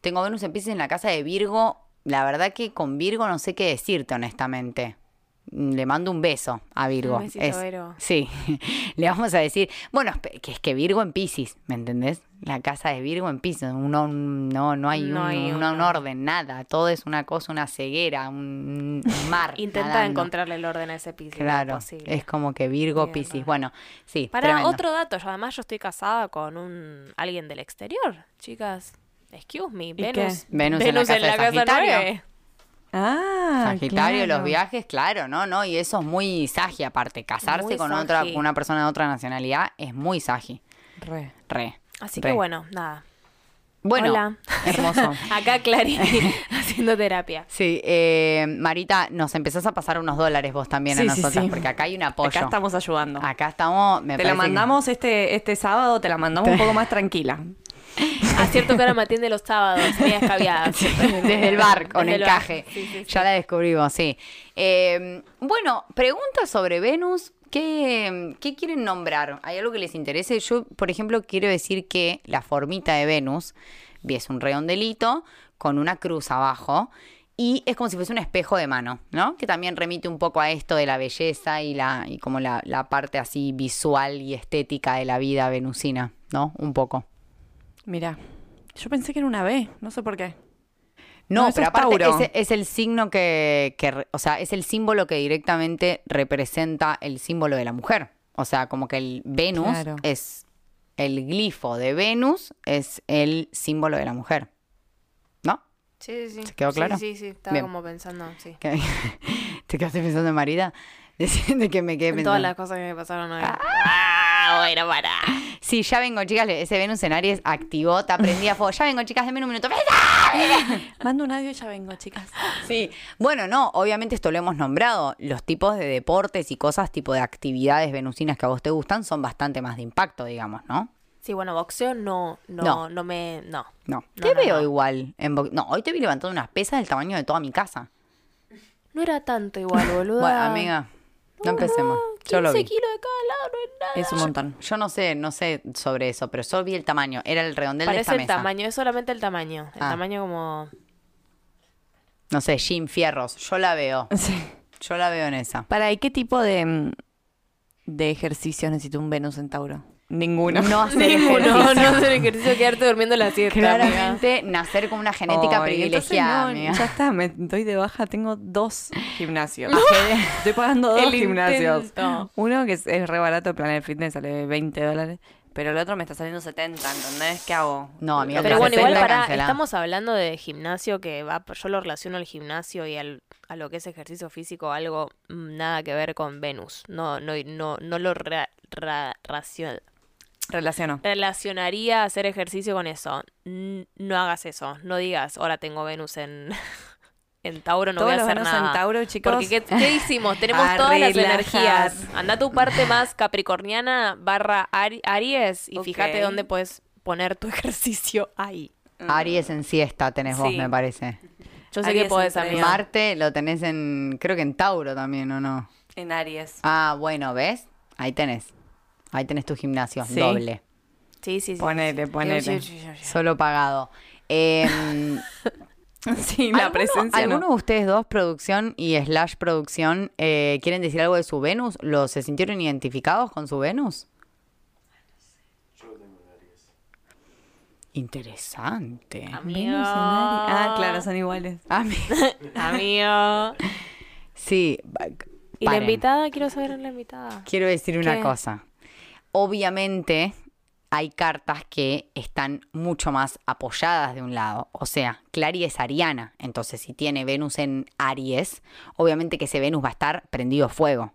tengo Venus en Pisces en la casa de Virgo. La verdad que con Virgo no sé qué decirte, honestamente. Le mando un beso a Virgo. Un besito. Sí, le vamos a decir, bueno, que es que Virgo en Pisces, ¿me entendés? La casa de Virgo en Pisces, uno, no, no hay, No un, hay orden, nada, todo es una cosa, una ceguera, un mar. Intenta nadando. encontrarle el orden a ese piso. Claro, posible. es como que Virgo, Bien, Pisces, bueno, sí, Para tremendo. otro dato, yo además yo estoy casada con un alguien del exterior, chicas. Excuse me? Venus. Venus en la casa de Sagitario. Ah, Sagitario, claro. los viajes, claro, ¿no? no Y eso es muy sagi aparte. Casarse Muy con otra, sagi. una persona de otra nacionalidad es muy sagi. Re. Re. Así re. que bueno, nada. Bueno, Hola. hermoso. Acá Clary haciendo terapia. Sí, eh, Marita, nos empezás a pasar unos dólares vos también a sí, sí. porque acá hay un apoyo. Acá estamos ayudando. Acá estamos, me te la que- mandamos este, este sábado, te la mandamos un poco más tranquila. Ah, cierto que ahora me atiende los sábados, media escabiada. Desde el bar, con Desde bar. encaje. Sí, sí, sí. Ya la descubrimos, sí. Eh, bueno, pregunta sobre Venus. ¿Qué, ¿Qué quieren nombrar? ¿Hay algo que les interese? Yo, por ejemplo, quiero decir que la formita de Venus es un redondelito con una cruz abajo y es como si fuese un espejo de mano, ¿no? Que también remite un poco a esto de la belleza y la y como la, la parte así visual y estética de la vida venusina, ¿no? Un poco. Mira, yo pensé que era una B, no sé por qué. No, pero es aparte es, es el signo que, o sea, es el símbolo que directamente representa el símbolo de la mujer. O sea, como que el Venus Claro. es el glifo de Venus es el símbolo de la mujer. ¿No? Sí, sí, sí. ¿Se quedó claro? Sí, sí, sí. Estaba Bien. como pensando, sí. ¿Qué- ¿Te quedaste pensando en Marida? De que me quedé En pensando. todas las cosas que me pasaron hoy. Ah, bueno, para. Sí, ya vengo, chicas. Ese Venus en Aries activó, te aprendí a fuego. Ya vengo, chicas, denme un minuto. Mando un audio y ya vengo, chicas. Sí, bueno, no, obviamente esto lo hemos nombrado. Los tipos de deportes y cosas, tipo de actividades venusinas que a vos te gustan, son bastante más de impacto, digamos, ¿no? Sí, bueno, boxeo no, no, No. no, me, no. No. No, te no, veo igual. En bo- no, hoy te vi levantando unas pesas del tamaño de toda mi casa. No era tanto igual, boludo. Bueno, amiga, no empecemos. Yo lo 15 vi. kilos de lado, no es nada. Es un montón. Yo no sé, no sé sobre eso, pero solo vi el tamaño. Era el redondel de Parece esta el mesa. tamaño, es solamente el tamaño. El Ah. tamaño como... No sé, Jim Fierros. Yo la veo. Sí. Yo la veo en esa. Para, ¿y qué tipo de, mm, de ejercicio necesita un Venus en Tauro? Ninguno. No hacer Ninguno, ejercicio. no hacer ejercicio, quedarte durmiendo la siesta. amiga. Claramente nacer con una genética privilegiada, no, amiga. Ya está, me doy de baja. Tengo dos gimnasios. Estoy pagando dos El gimnasios. intento. Uno que es, es re barato, Planet Fitness, sale 20 dólares. Pero el otro me está saliendo 70, ¿entendés? ¿Qué hago? No, amiga, Pero Pero bueno, igual 60 para, estamos hablando de gimnasio que va, yo lo relaciono al gimnasio y al, a lo que es ejercicio físico, algo mm, nada que ver con Venus. No, no, no, no lo ra- ra- racio- Relaciono. relacionaría hacer ejercicio con eso. No hagas eso. No digas, ahora tengo Venus en, en Tauro, no Todos voy a los hacer Venus nada. en Tauro, chicos. Porque ¿qué, qué hicimos? Tenemos A todas las energías. Anda tu parte más capricorniana barra Ari- Aries y fíjate dónde puedes poner tu ejercicio ahí. Aries en siesta tenés vos, Sí. me parece. Yo sé Aries que podés, amiga. Marte lo tenés en, creo que en Tauro también, ¿o no? En Aries. Ah, bueno, ¿ves? Ahí tenés. Ahí tenés tu gimnasio, Sí. doble. Sí, sí, sí. Ponele, ponele. Solo pagado. Em, Sí, la ¿alguno- presencia no. ¿Alguno de ustedes dos, producción y slash producción, eh, quieren decir algo de su Venus? ¿Lo se sintieron identificados con su Venus? Interesante. Amigo. Venus en Aries. Ah, claro, son iguales. Mi- Amigo. sí. ¿Y la paren. invitada? Quiero saber la invitada. Quiero decir una ¿Qué? cosa. Obviamente hay cartas que están mucho más apoyadas de un lado. O sea, Clary es ariana. Entonces, si tiene Venus en Aries, obviamente que ese Venus va a estar prendido a fuego.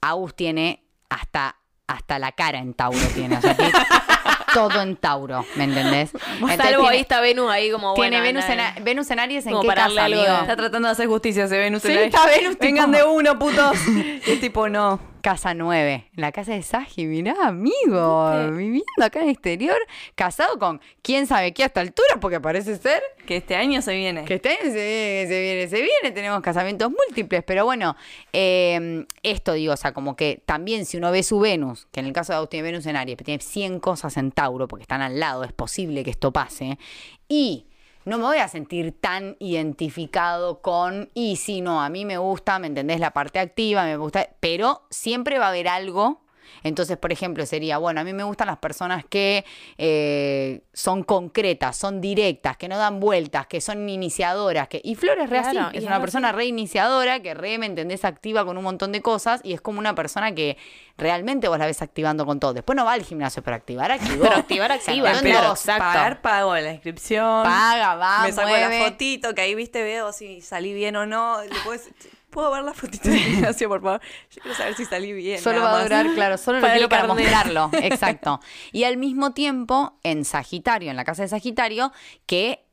Agus tiene hasta, hasta la cara en Tauro. Tiene, o sea, tiene todo en Tauro. ¿Me entendés? Entonces, Salvo tiene- ahí está Venus ahí como tiene bueno. Venus, en, Venus en Aries en Como qué casa, algo amigo? Está tratando de hacer justicia ese Venus. Sí, en Aries. está Venus, Vengan de uno, putos. Es tipo, no. Casa 9, en la casa de Saji, mirá, amigo, viviendo acá en el exterior, casado con quién sabe qué a esta altura, porque parece ser Que este año se viene. que este año se viene, se viene, se viene, tenemos casamientos múltiples, pero bueno, eh, esto digo, o sea, como que también si uno ve su Venus, que en el caso de Agustín Venus en Aries, tiene 100 cosas en Tauro, porque están al lado, es posible que esto pase, y no me voy a sentir tan identificado con, y si no, a mí me gusta, ¿me entendés? La parte activa, me gusta, pero siempre va a haber algo. Entonces, por ejemplo, sería, bueno, a mí me gustan las personas que eh, son concretas, son directas, que no dan vueltas, que son iniciadoras. Que... Y Flor es re Claro, así, y es una persona re iniciadora, que re, ¿me entendés? Activa con un montón de cosas y es como una persona que realmente vos la ves activando con todo. Después no va al gimnasio, pero activar activó. Pero activar O sea, activa, pero exacto. Pagar, pago la inscripción. Paga, va, Me saco mueve. la fotito, que ahí viste, veo si salí bien o no. Le puedo, decir, ¿Puedo ver la fotito del gimnasio, por favor? Yo quiero saber si salí bien. Solo va a durar, claro, solo lo Para quiere para mostrarlo. Exacto. Y al mismo tiempo, en Sagitario, en la casa de Sagitario, que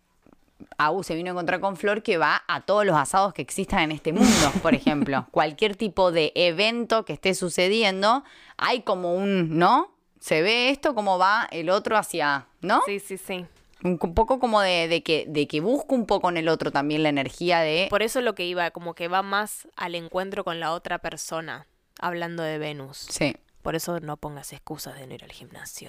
Agu se vino a encontrar con Flor que va a todos los asados que existan en este mundo, por ejemplo. Cualquier tipo de evento que esté sucediendo, hay como un, ¿no? Se ve esto como va el otro hacia, ¿no? Sí, sí, sí. Un poco como de, de que, de que busco un poco en el otro también la energía de... Por eso lo que iba, como que va más al encuentro con la otra hablando de Venus. Sí. Por eso no pongas excusas de no ir al gimnasio.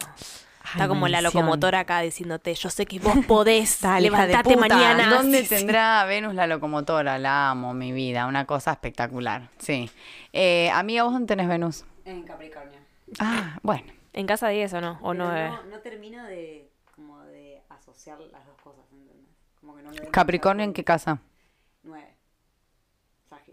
Ay, Está como la locomotora acá diciéndote, yo sé que vos podés, Dale, de levantate puta. mañana. ¿Dónde Sí, sí. tendrá Venus la locomotora? La amo, mi vida. Una cosa espectacular. Sí. Eh, amiga, ¿vos dónde tenés Venus? En Capricornio. Ah, bueno. ¿En casa 10 o no? ¿O no? no, no termino de asociar las dos cosas, ¿entendés? Como que no me doy Capricornio, ¿en qué casa? Nueve. Sagi.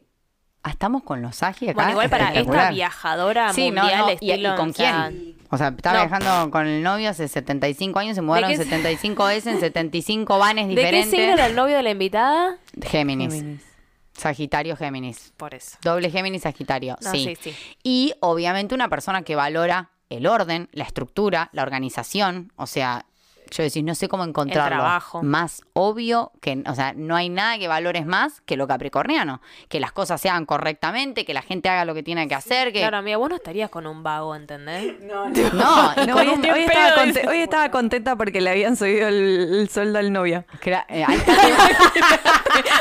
Ah, estamos con los Agi acá. Bueno, igual para esta viajadora Sí, no, mundial no, y- y estilo... con o sea, quién? O sea, estaba No. viajando con el novio hace 75 años, se mudaron qué se- 75 veces en 75 vanes ¿De qué diferentes. signo era el novio de la invitada? Géminis. Géminis. Sagitario, Géminis. Por eso. Doble Géminis, Sagitario. No, sí. sí, sí. Y obviamente una persona que valora el orden, la estructura, la organización. O sea, Yo decís, no sé cómo encontrarlo. trabajo. Más obvio que, o sea, no hay nada que valores más que lo capricorniano. Que las cosas se hagan correctamente, que la gente haga lo que tiene que hacer, que... Claro, amiga, vos no estarías con un vago, ¿entendés? No, no. No, hoy, un- estaba dice, conte- hoy estaba contenta porque le habían subido el, el sueldo al novio. Eh, ahí está.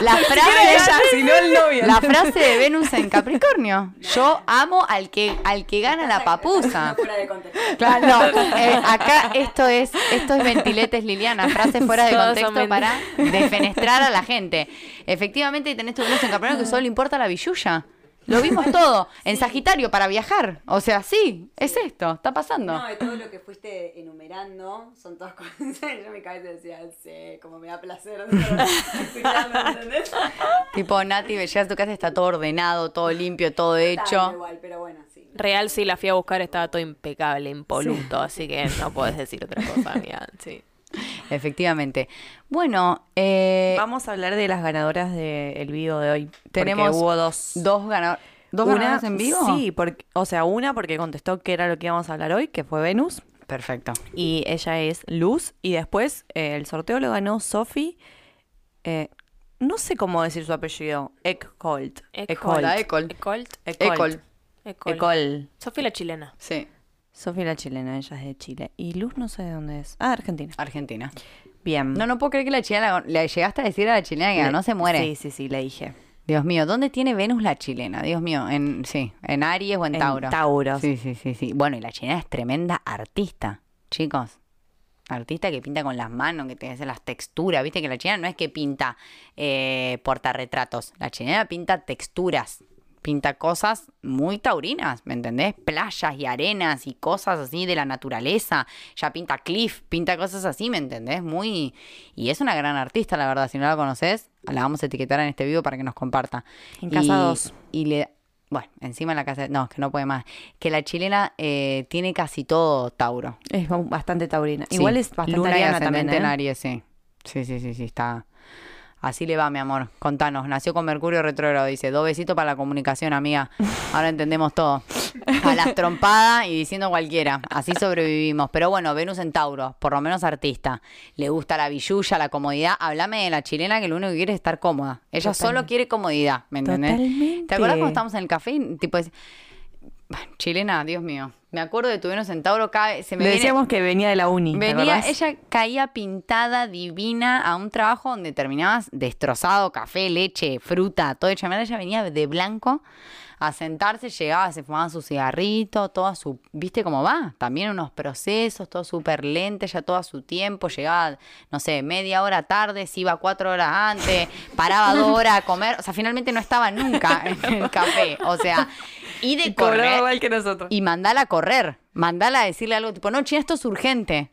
la frase ella, sino el novio. La frase de Venus en Capricornio. Yo amo al que al que gana la papusa. Fuera de contexto. Claro, no, eh, acá esto es esto es ventiletes Liliana, frases fuera de contexto para defenestrar a la gente. Efectivamente tenés tu Venus en Capricornio que solo le importa la billulla. Lo vimos todo en Sagitario para viajar. O sea, sí, es esto, está pasando. No, de todo lo que fuiste enumerando, son todas cosas. Yo en mi cabeza decía, sí, como me da placer ¿entendés? Tipo, Nati, llegas a tu casa, está todo ordenado, todo limpio, todo hecho. igual, pero bueno, sí. Real, sí, la fui a buscar, estaba todo impecable, impoluto, así que no puedes decir otra cosa, amiga. Sí. Efectivamente. Bueno, eh, Vamos a hablar de las ganadoras del vivo de hoy. Tenemos hubo dos. dos ganadores. ¿Dos Una- ganadoras en vivo? Sí, porque, o sea, una porque contestó que era lo que íbamos a hablar hoy, que fue Venus. Perfecto. Y ella es Luz. Y después eh, el sorteo lo ganó Sophie. eh, no sé cómo decir su apellido. Eckholt. Eckholt. Ecol. Ecol. Ecol. Sofía la chilena. Sí. Sofía la chilena, ella es de Chile. Y Luz no sé de dónde es. Ah, Argentina. Argentina. Bien. No, no puedo creer que la chilena, le llegaste a decir a la chilena que no se muere. Sí, sí, sí, le dije. Dios mío, ¿dónde tiene Venus la chilena? Dios mío, en sí, en Aries o en, En Tauro. Tauro. Sí, sí, sí, sí. Bueno, y la chilena es tremenda artista, chicos. Artista que pinta con las manos, que te hace las texturas. Viste que la chilena no es que pinta eh, portarretratos. La chilena pinta texturas. Pinta cosas muy taurinas, ¿me entendés? Playas y arenas y cosas así de la naturaleza. Ya pinta cliff, pinta cosas así, ¿me entendés? Muy. Y es una gran artista, la verdad. Si no la conoces, la vamos a etiquetar en este video para que nos comparta. En casa Y- dos. Y le. Bueno, encima en la casa. No, es que no puede más. Que la chilena eh, tiene casi todo Tauro. Es bastante taurina. Sí, Igual es bastante Luna y ascendente también, en ¿eh? Aries, sí. Sí, sí, sí, sí, está. Así le va, mi amor. Contanos. Nació con Mercurio retrógrado, dice. Dos besitos para la comunicación, amiga. Ahora entendemos todo. A las trompadas y diciendo cualquiera. Así sobrevivimos. Pero bueno, Venus en Tauro, por lo menos artista. Le gusta la billulla, la comodidad. Háblame de la chilena que lo único que quiere es estar cómoda. Ella solo quiere comodidad, ¿me entendés? Totalmente. ¿Te acuerdas cuando estábamos en el café? Tipo, chilena, Dios mío. Me acuerdo de tu Venus en Tauro. cae- se me Le viene- decíamos que venía de la uni. ¿te Venía, ella caía pintada, divina, a un trabajo donde terminabas destrozado, café, leche, fruta, todo hecho. Ella venía de blanco a sentarse, llegaba, se fumaba su cigarrito, toda su, ¿viste cómo va? También unos procesos, todo súper lento, ya todo a su tiempo, llegaba, no sé, media hora tarde, se iba cuatro horas antes, paraba dos horas a comer, o sea, finalmente no estaba nunca en el café, o sea, y de correr, igual que nosotros. y mandala a correr, mandala a decirle algo tipo, no, china, esto es urgente.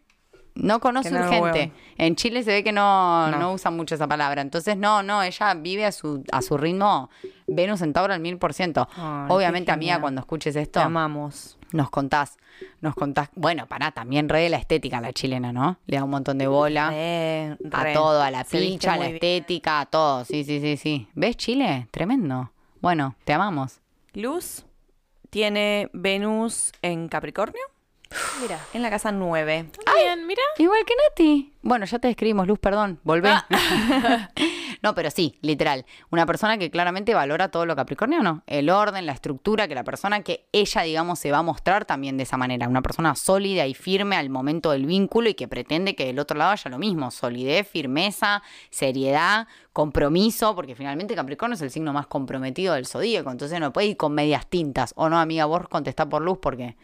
No conoce no, urgente. En Chile se ve que no, no. No. usan mucho esa palabra. Entonces, no, no, ella vive a su, a su ritmo Venus en Tauro al mil por ciento. Obviamente, amiga, cuando escuches Te esto, amamos. nos contás, nos contás. Bueno, pará, también re de la estética a la chilena, ¿no? Le da un montón de bola. Re, a todo, a la picha, a la bien. estética, a todo. Sí, sí, sí, sí. ¿Ves Chile? Tremendo. Bueno, te amamos. Luz tiene Venus en Capricornio Mira. en la casa 9. Bien, mira. Igual que Nati. Bueno, ya te escribimos, Luz, perdón. Volvé. Ah. no, pero sí, literal. Una persona que claramente valora todo lo capricorniano. El orden, la estructura, que la persona que ella, digamos, se va a mostrar también de esa manera. Una persona sólida y firme al momento del vínculo y que pretende que del otro lado haya lo mismo. Solidez, firmeza, seriedad, compromiso, porque finalmente Capricornio es el signo más comprometido del zodíaco. Entonces no puede ir con medias tintas. O no, amiga, vos contestá por Luz porque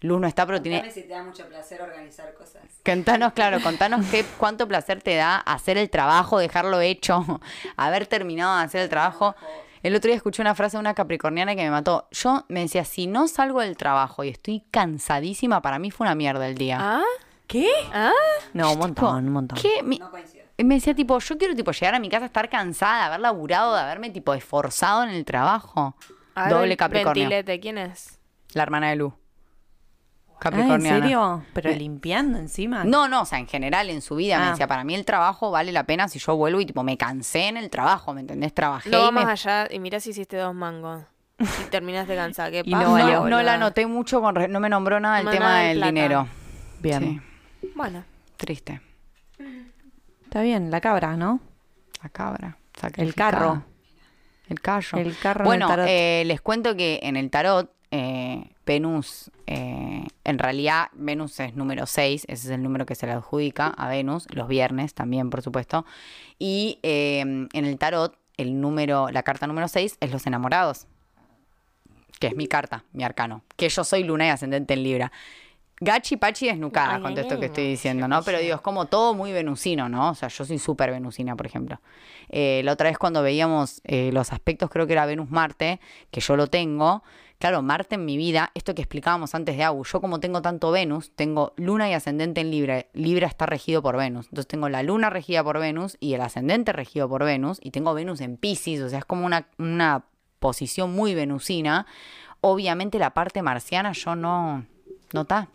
Luz no está, pero tiene... Contame si te da mucho placer organizar cosas. Contanos, claro, contanos qué, cuánto placer te da hacer el trabajo, dejarlo hecho, haber terminado de hacer el trabajo. El otro día escuché una frase de una capricorniana que me mató. Yo me decía, si no salgo del trabajo y estoy cansadísima, para mí fue una mierda el día. ¿Ah? ¿Qué? ¿Ah? No, un montón, un montón. ¿Qué? Me, No coincido. me decía, tipo, yo quiero tipo llegar a mi casa, estar cansada, de haber laburado, de haberme tipo esforzado en el trabajo. Doble Capricornio. Ventilete, ¿quién es? La hermana de Lu. Ah, ¿En serio? ¿Pero Me- limpiando encima? No, no, o sea, en general en su vida me Ah. decía, para mí el trabajo vale la pena si yo vuelvo y tipo me cansé en el trabajo, ¿me entendés? Trabajé No y va me- más allá y mira si hiciste dos mangos. Y terminaste cansada. ¿Qué Y pasa? no valió. no, no la noté mucho, con re- no me nombró nada el tema nada del plata. dinero. Bien. Sí, Bueno, triste. Está bien, la cabra, ¿no? La cabra. El carro. El carro. El carro en el Bueno, tarot. eh, les cuento que en el tarot, eh, Venus, eh, en realidad Venus es número 6, ese es el número que se le adjudica a Venus, los viernes también, por supuesto. Y eh, en el tarot, el número, la carta número 6 es los enamorados, que es mi carta, mi arcano, que yo soy luna y ascendente en Libra. Gachi Pachi desnucada Ay, con ay, esto ay, que estoy diciendo, ¿no? Pero digo, es como todo muy venusino, ¿no? O sea, yo soy súper venusina, por ejemplo. Eh, la otra vez cuando veíamos eh, los aspectos, creo que era Venus-Marte, que yo lo tengo. Claro, Marte en mi vida, esto que explicábamos antes de Agu, yo como tengo tanto Venus, tengo luna y ascendente en Libra. Libra está regido por Venus. Entonces tengo la luna regida por Venus y el ascendente regido por Venus. Y tengo Venus en Pisces, o sea, es como una, una posición muy venusina. Obviamente la parte marciana yo no... No está.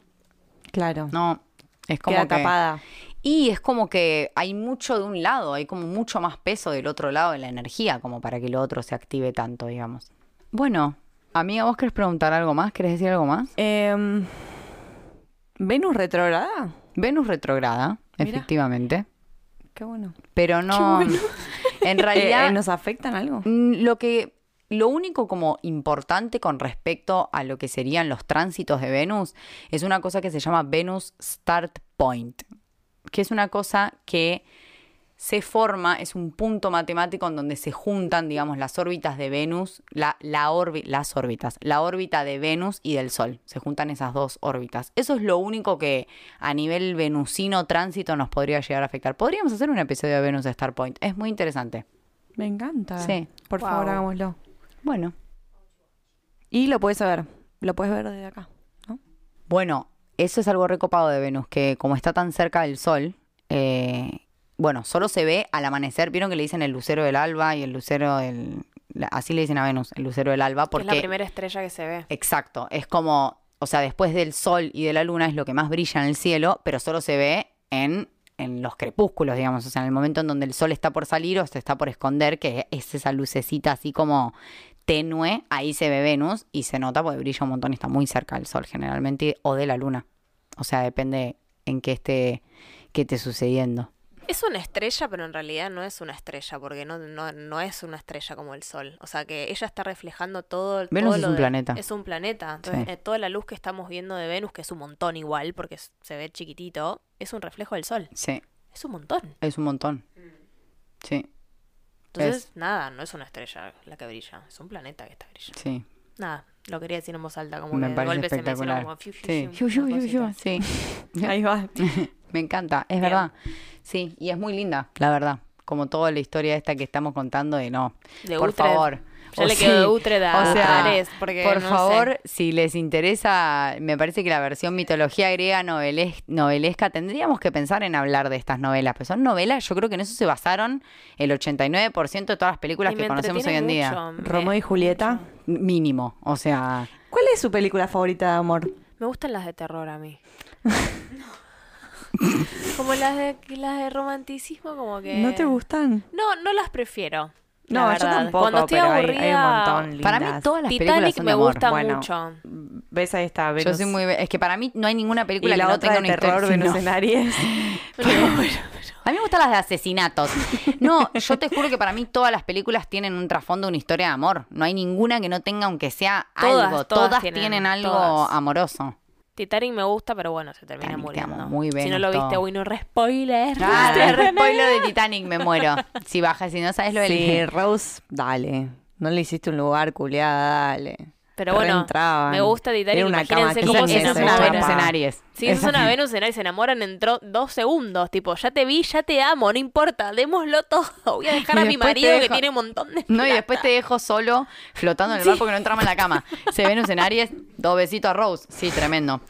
Claro. No, es como Queda que... tapada. Y es como que hay mucho de un lado, hay como mucho más peso del otro lado de la energía, como para que lo otro se active tanto, digamos. Bueno, amiga, ¿vos querés preguntar algo más? ¿Querés decir algo más? Em, ¿Venus retrograda? Venus retrograda, efectivamente. Qué bueno. Pero no. En realidad. Eh, eh, ¿Nos afectan algo? Lo que lo único como importante con respecto a lo que serían los tránsitos de Venus es una cosa que se llama Venus Start Point, que es una cosa que se forma, es un punto matemático en donde se juntan, digamos, las órbitas de Venus, la, la orbi- las órbitas, la órbita de Venus y del Sol. Se juntan esas dos órbitas. Eso es lo único que a nivel venusino tránsito nos podría llegar a afectar. Podríamos hacer un episodio de Venus Star Point. Es muy interesante. Me encanta. Sí. Por Wow. favor, hagámoslo. Bueno. Y lo puedes ver. Lo puedes ver desde acá. ¿no? Bueno, eso es algo recopado de Venus, que como está tan cerca del Sol, eh, bueno, solo se ve al amanecer. Vieron que le dicen el lucero del alba y el lucero del... la- Así le dicen a Venus, el lucero del alba, Que porque... es la primera estrella que se ve. Exacto, es como, o sea, después del Sol y de la Luna es lo que más brilla en el cielo, pero solo se ve en, en los crepúsculos, digamos, o sea, en el momento en donde el Sol está por salir o se está por esconder, que es esa lucecita así como tenue, ahí se ve Venus y se nota porque brilla un montón y está muy cerca del Sol generalmente, o de la Luna. O sea, depende en qué esté, qué esté sucediendo. Es una estrella, pero en realidad no es una estrella, porque no, no, no es una estrella como el Sol. O sea que ella está reflejando todo. Venus todo es lo un de- planeta. Es un planeta. Entonces, Sí. eh, toda la luz que estamos viendo de Venus, que es un montón igual, porque se ve chiquitito, es un reflejo del Sol. Sí, Es un montón. es un montón. Sí, Entonces, nada, no es una estrella la que brilla, es un planeta que está brillando. sí. Nada, lo quería decir en voz alta, como Me que de golpe se me espectacular. como fiu, fiu, Sí, fiu, sí. Ahí va. Me encanta, es Bien. verdad. Sí, y es muy linda, la verdad. Como toda la historia esta que estamos contando de no. De por Utrecht. favor. Ya O le quedó sí, de Utrecht a o sea, Ares, porque por no favor, sé. si les interesa, me parece que la versión mitología griega noveles- novelesca, tendríamos que pensar en hablar de estas novelas. Pero son novelas, yo creo que en eso se basaron el 89% de todas las películas Y que conocemos hoy en día. mucho, me- Romeo y Julieta. Mínimo, o sea... ¿Cuál es su película favorita de amor? Me gustan las de terror a mí. como las de las de romanticismo, como que. ¿No te gustan? No, no las prefiero. la No, yo tampoco, Cuando estoy pero aburrida. hay, un montón Para mí todas las películas Titanic son me amor. gusta Bueno, mucho. Ves ahí está, Yo Venus. soy muy... Es que para mí no hay ninguna Y película la que no otra tenga de una terror. Venus no. en Aries. A mí me gustan las de asesinatos. No, yo te juro que para mí todas las películas tienen un trasfondo, una historia de amor. No hay ninguna que no tenga, aunque sea Todas, algo. todas Todas, tienen, tienen, algo todas. amoroso. Titanic me gusta, pero bueno, se termina Titanic, te muriendo. amo, muy si no lo viste, uy, no re spoiler. Ah, re spoiler de Titanic, me muero. Si bajas, si no sabes lo del... Sí, Rose, dale. No le hiciste un lugar, culiada, dale. Pero bueno, Reentraban. me gusta. Era una cama Imagínense que cómo se es una. Venus en. Aries. Si es una Venus en Aries, se enamoran en tro- dos segundos. Tipo, ya te vi, ya te amo, no importa, démoslo todo. Voy a dejar Y a mi después te marido que tiene un montón de. No, y plata. después te dejo solo flotando en el mar porque no entramos en la cama. Se Venus en Aries, dos besitos a Rose. Sí, tremendo.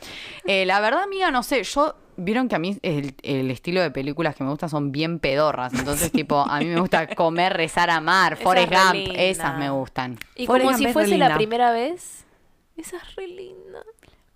Eh, la verdad, amiga, no sé, yo... Vieron que a mí el, el estilo de películas que me gustan son bien pedorras. Entonces, tipo, a mí me gusta comer, rezar, amar, Esa Forrest es re Gump. linda. Esas me gustan. Y Forrest como Gump si es fuese la primera vez. Esa es re linda.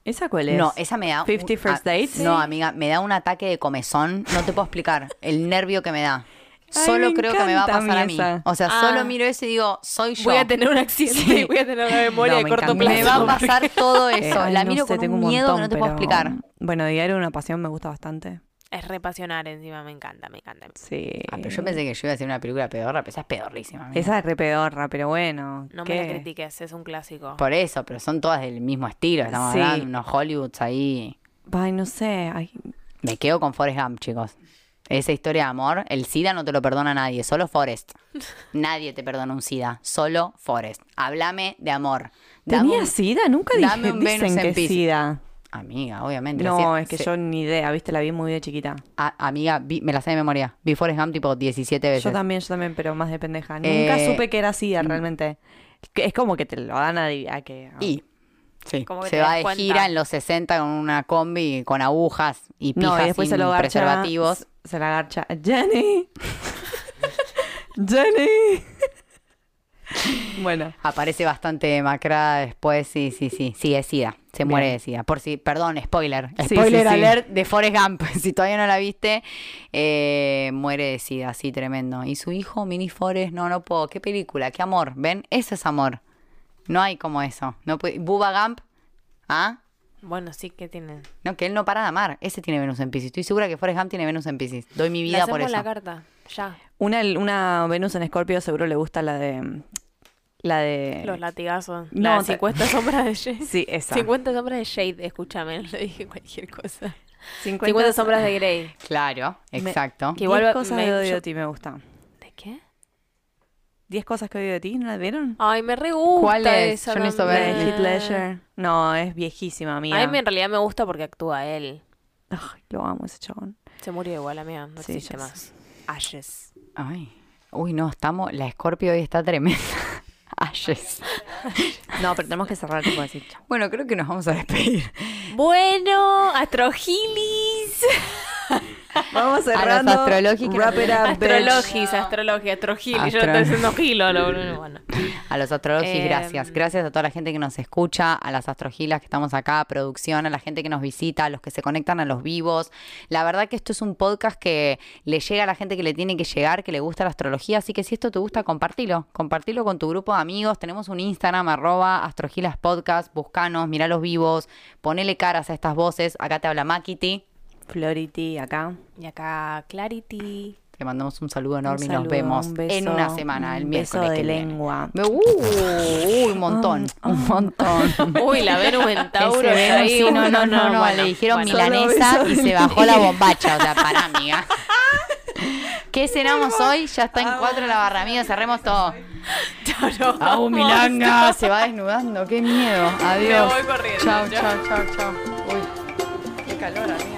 ¿Esa cuál es? No, esa me da... un- 50 First Dates. No, amiga, me da un ataque de comezón. No te puedo explicar el nervio que me da. Solo creo que me va a encanta a mí pasar a mí. esa. O sea, Ah. solo miro eso y digo, soy yo. Voy a tener un accidente Sí. y voy a tener una memoria No, de me corto plazo. Me va a pasar todo Eh, eso. ay, la no miro sé, con tengo un miedo que no te puedo explicar. Bueno, Diario una Pasión me gusta bastante. Es repasionar encima, me encanta, me encanta. Sí. Ah, pero yo pensé que yo iba a hacer una película pedorra, pero esa es pedorrísima. Esa es re pedorra, pero bueno. No ¿qué? me la critiques, es un clásico. Por eso, pero son todas del mismo estilo. Estamos Sí. hablando unos Hollywoods ahí. Ay, no sé. ay, Me quedo con Forrest Gump, chicos. Esa historia de amor, el SIDA no te lo perdona nadie, solo Forrest. Nadie te perdona un SIDA, solo Forrest. Háblame de amor. Dame ¿Tenía un- sida? Nunca dame dije, un Venus dicen en que Piscis. sida. Amiga, obviamente. No, es que se- yo ni idea, viste, la vi muy de chiquita. A- amiga, vi- me la sé de memoria. Vi Forrest Gump tipo 17 veces. Yo también, yo también, pero más de pendeja. Nunca Eh, supe que era sida realmente. Que Es como que te lo dan a, a que... Y sí, Como que se va de cuenta. gira en los 60 con una combi con agujas y pijas No, y después sin se lo garcha. preservativos. Se la garcha. Jenny. Jenny. bueno. Aparece bastante demacrada después, sí, sí, sí. Sí, es SIDA. Se Bien. muere de SIDA. Por si, perdón, spoiler. Sí, Spoiler sí, sí. alert de Forrest Gump. Si todavía no la viste, eh, muere de SIDA, sí, tremendo. Y su hijo, Mini Forrest, no, no puedo. Qué película, qué amor. ¿Ven? Eso es amor. No hay como eso. No puede- Bubba Gump, ¿ah? Bueno, sí que tiene. No, que él no para de amar. Ese tiene Venus en Pisces. Estoy segura que Forrest Gump tiene Venus en Pisces. Doy mi Le vida por eso. la carta, ya. Una, una Venus en Escorpio seguro le gusta la de... La de... Los latigazos. No, No, te- 50 sombras de Shade. Sí, esa. 50 sombras de Shade, escúchame, no le dije cualquier cosa. 50, 50 sombras de Grey. Claro, exacto. Que igual 10 va- cosas me- que odio yo- de ti me gusta. ¿De qué? 10 cosas que odio de ti, ¿no la vieron? Ay, me re gusta ¿Cuál es? esa Yo necesito de también. Heath Ledger. No, es viejísima, amiga. A mí en realidad me gusta porque actúa él. Ay, lo amo ese chabón. Se murió igual, amiga. No Sí, existe ya más. Ashes. Ay. Uy, no, estamos. La Scorpio hoy está tremenda. Ashes. No, pero tenemos que cerrar tipo así. chao. Bueno, creo que nos vamos a despedir. Bueno, Astrogilis. Vamos cerrando. astrológicos. Wrap it up, bitch. Astrologis, astrología, astrogilis. Yo Astro- estoy diciendo gilo. lo- Bueno. A los astrologis, Em. gracias. Gracias a toda la gente que nos escucha, a las astrogilas que estamos acá, a producción, a la gente que nos visita, a los que se conectan a los vivos. La verdad que esto es un podcast que le llega a la gente que le tiene que llegar, que le gusta la astrología. Así que si esto te gusta, compartilo. Compartilo con tu grupo de amigos. Tenemos un Instagram, arroba astrogilaspodcast. Buscanos, mirá los vivos, ponele caras a estas voces. Acá te habla Makiti. Flority acá. Y acá Clarity. Te mandamos un saludo enorme Un y nos vemos un beso, en una semana, el un miércoles beso de que viene. lengua. Uh, uy, un montón, un montón. Uy, la Venus en Tauro. Ese Venus, ahí, sí, no, no, no, no, bueno, le dijeron bueno. milanesa y se bajó la bombacha, o sea, pará, amiga. ¿Qué cenamos hoy? Ya está en cuatro la barra, amiga, cerremos todo. Au, milanga, se va desnudando, qué miedo. Adiós. Me voy corriendo. Chao, chao, chao, chao. Uy, qué calor, amiga.